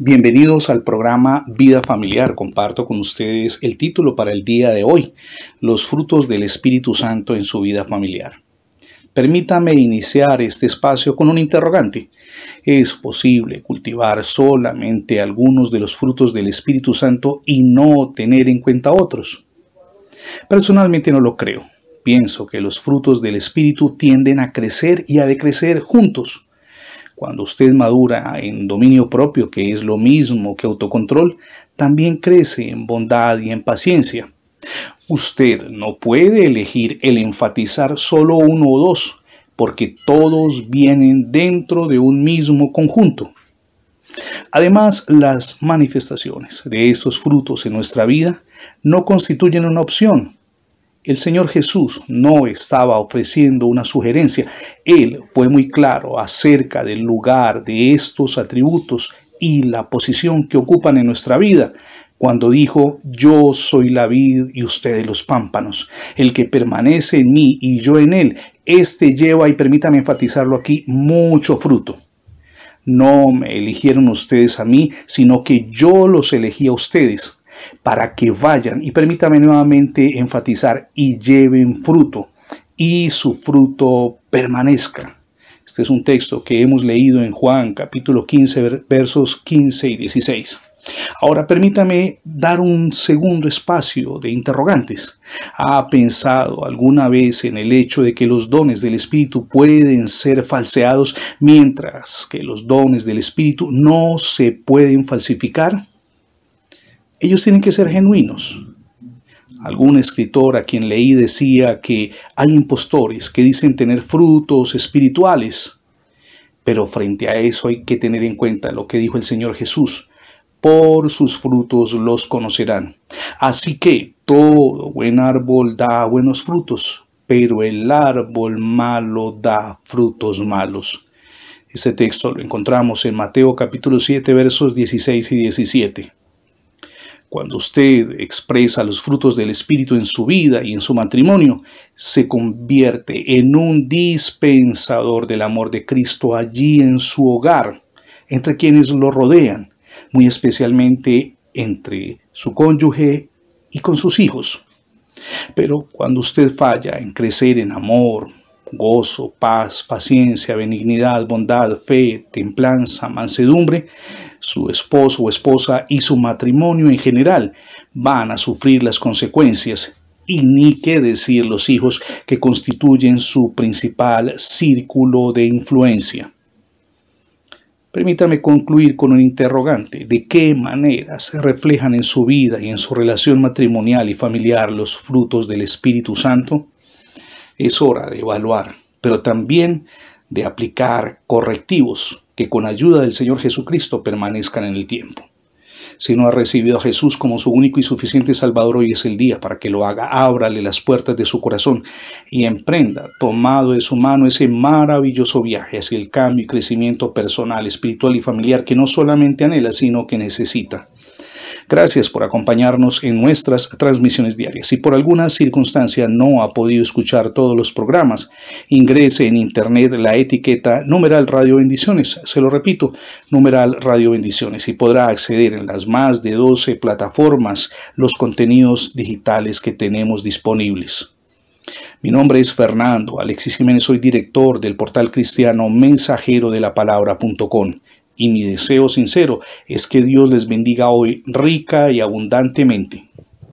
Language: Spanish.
Bienvenidos al programa Vida Familiar. Comparto con ustedes el título para el día de hoy, Los frutos del Espíritu Santo en su vida familiar. Permítame iniciar este espacio con un interrogante. ¿Es posible cultivar solamente algunos de los frutos del Espíritu Santo y no tener en cuenta otros? Personalmente no lo creo. Pienso que los frutos del Espíritu tienden a crecer y a decrecer juntos. Cuando usted madura en dominio propio, que es lo mismo que autocontrol, también crece en bondad y en paciencia. Usted no puede elegir el enfatizar solo uno o dos, porque todos vienen dentro de un mismo conjunto. Además, las manifestaciones de estos frutos en nuestra vida no constituyen una opción, el Señor Jesús no estaba ofreciendo una sugerencia. Él fue muy claro acerca del lugar de estos atributos y la posición que ocupan en nuestra vida cuando dijo, yo soy la vid y ustedes los pámpanos. El que permanece en mí y yo en él, éste lleva, y permítame enfatizarlo aquí, mucho fruto. No me eligieron ustedes a mí, sino que yo los elegí a ustedes para que vayan, y permítame nuevamente enfatizar, y lleven fruto, y su fruto permanezca. Este es un texto que hemos leído en Juan capítulo 15 versos 15 y 16. Ahora permítame dar un segundo espacio de interrogantes. ¿Ha pensado alguna vez en el hecho de que los dones del Espíritu pueden ser falseados mientras que los dones del Espíritu no se pueden falsificar? Ellos tienen que ser genuinos. Algún escritor a quien leí decía que hay impostores que dicen tener frutos espirituales, pero frente a eso hay que tener en cuenta lo que dijo el Señor Jesús. Por sus frutos los conocerán. Así que todo buen árbol da buenos frutos, pero el árbol malo da frutos malos. Este texto lo encontramos en Mateo capítulo 7 versos 16 y 17. Cuando usted expresa los frutos del Espíritu en su vida y en su matrimonio, se convierte en un dispensador del amor de Cristo allí en su hogar, entre quienes lo rodean, muy especialmente entre su cónyuge y con sus hijos. Pero cuando usted falla en crecer en amor, gozo, paz, paciencia, benignidad, bondad, fe, templanza, mansedumbre, su esposo o esposa y su matrimonio en general van a sufrir las consecuencias y ni qué decir los hijos que constituyen su principal círculo de influencia. Permítame concluir con un interrogante. ¿De qué manera se reflejan en su vida y en su relación matrimonial y familiar los frutos del Espíritu Santo? Es hora de evaluar, pero también de aplicar correctivos que con ayuda del Señor Jesucristo permanezcan en el tiempo. Si no ha recibido a Jesús como su único y suficiente Salvador, hoy es el día para que lo haga. Ábrale las puertas de su corazón y emprenda, tomado de su mano, ese maravilloso viaje hacia el cambio y crecimiento personal, espiritual y familiar que no solamente anhela, sino que necesita. Gracias por acompañarnos en nuestras transmisiones diarias. Si por alguna circunstancia no ha podido escuchar todos los programas, ingrese en internet la etiqueta numeral Radio Bendiciones. Se lo repito, numeral Radio Bendiciones y podrá acceder en las más de 12 plataformas los contenidos digitales que tenemos disponibles. Mi nombre es Fernando Alexis Jiménez, soy director del portal cristiano mensajero de la palabra.com y mi deseo sincero es que Dios les bendiga hoy rica y abundantemente.